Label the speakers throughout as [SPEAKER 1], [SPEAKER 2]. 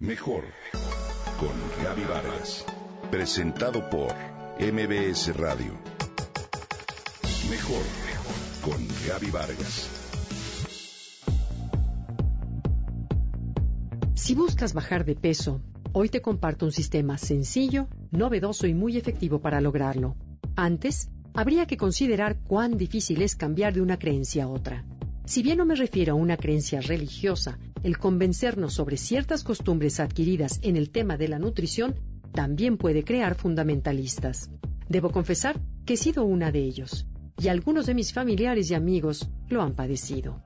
[SPEAKER 1] Mejor con Gaby Vargas. Presentado por MBS Radio. Mejor con Gaby Vargas.
[SPEAKER 2] Si buscas bajar de peso, hoy te comparto un sistema sencillo, novedoso y muy efectivo para lograrlo. Antes, habría que considerar cuán difícil es cambiar de una creencia a otra. Si bien no me refiero a una creencia religiosa, el convencernos sobre ciertas costumbres adquiridas en el tema de la nutrición también puede crear fundamentalistas. Debo confesar que he sido una de ellos, y algunos de mis familiares y amigos lo han padecido.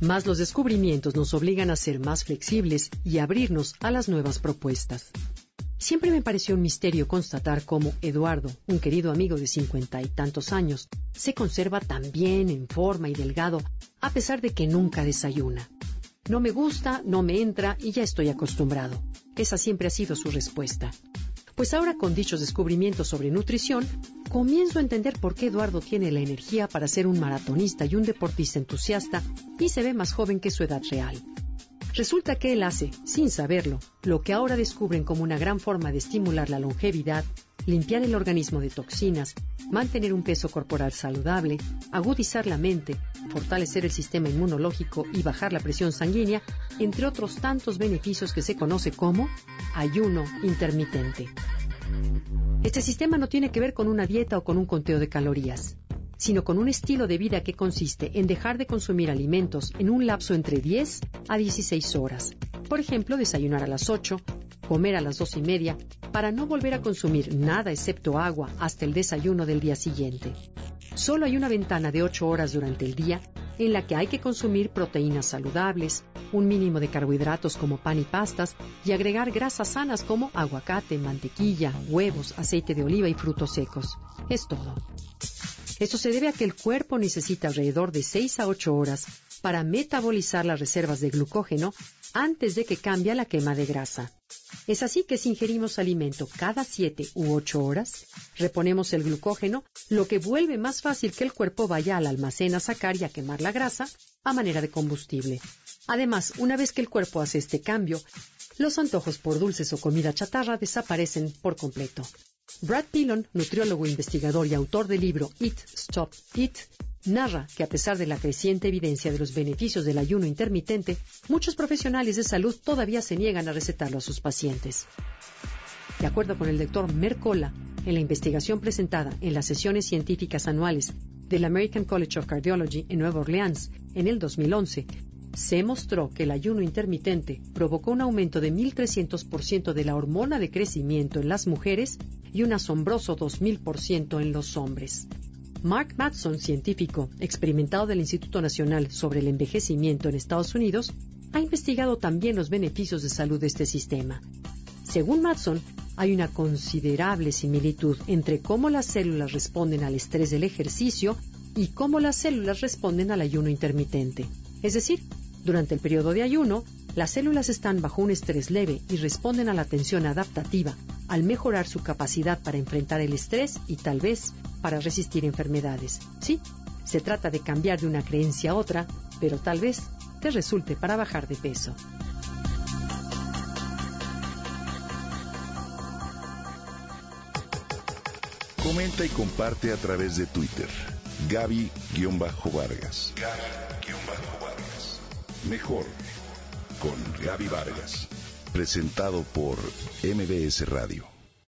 [SPEAKER 2] Más los descubrimientos nos obligan a ser más flexibles y abrirnos a las nuevas propuestas. Siempre me pareció un misterio constatar cómo Eduardo, un querido amigo de cincuenta y tantos años, se conserva tan bien en forma y delgado a pesar de que nunca desayuna. No me gusta, no me entra y ya estoy acostumbrado. Esa siempre ha sido su respuesta. Pues ahora con dichos descubrimientos sobre nutrición, comienzo a entender por qué Eduardo tiene la energía para ser un maratonista y un deportista entusiasta y se ve más joven que su edad real. Resulta que él hace, sin saberlo, lo que ahora descubren como una gran forma de estimular la longevidad, limpiar el organismo de toxinas, mantener un peso corporal saludable, agudizar la mente, fortalecer el sistema inmunológico y bajar la presión sanguínea, entre otros tantos beneficios que se conoce como ayuno intermitente. Este sistema no tiene que ver con una dieta o con un conteo de calorías sino con un estilo de vida que consiste en dejar de consumir alimentos en un lapso entre 10 a 16 horas. Por ejemplo, desayunar a las 8, comer a las 2 y media, para no volver a consumir nada excepto agua hasta el desayuno del día siguiente. Solo hay una ventana de 8 horas durante el día en la que hay que consumir proteínas saludables, un mínimo de carbohidratos como pan y pastas y agregar grasas sanas como aguacate, mantequilla, huevos, aceite de oliva y frutos secos. Es todo. Esto se debe a que el cuerpo necesita alrededor de 6 a 8 horas para metabolizar las reservas de glucógeno antes de que cambie la quema de grasa. Es así que si ingerimos alimento cada 7 u 8 horas, reponemos el glucógeno, lo que vuelve más fácil que el cuerpo vaya al almacén a sacar y a quemar la grasa a manera de combustible. Además, una vez que el cuerpo hace este cambio, los antojos por dulces o comida chatarra desaparecen por completo. Brad Pillon, nutriólogo, investigador y autor del libro Eat, Stop, Eat, narra que a pesar de la creciente evidencia de los beneficios del ayuno intermitente, muchos profesionales de salud todavía se niegan a recetarlo a sus pacientes. De acuerdo con el doctor Mercola, en la investigación presentada en las sesiones científicas anuales del American College of Cardiology en Nueva Orleans en el 2011, se mostró que el ayuno intermitente provocó un aumento de 1.300% de la hormona de crecimiento en las mujeres y un asombroso 2.000% en los hombres. Mark Matson, científico experimentado del Instituto Nacional sobre el Envejecimiento en Estados Unidos, ha investigado también los beneficios de salud de este sistema. Según Matson, hay una considerable similitud entre cómo las células responden al estrés del ejercicio y cómo las células responden al ayuno intermitente. Es decir, durante el periodo de ayuno, las células están bajo un estrés leve y responden a la tensión adaptativa, al mejorar su capacidad para enfrentar el estrés y tal vez para resistir enfermedades. Sí, se trata de cambiar de una creencia a otra, pero tal vez te resulte para bajar de peso.
[SPEAKER 1] Comenta y comparte a través de Twitter. Gaby-Vargas. Gaby-Vargas. Mejor con Gaby Vargas. Presentado por MBS Radio.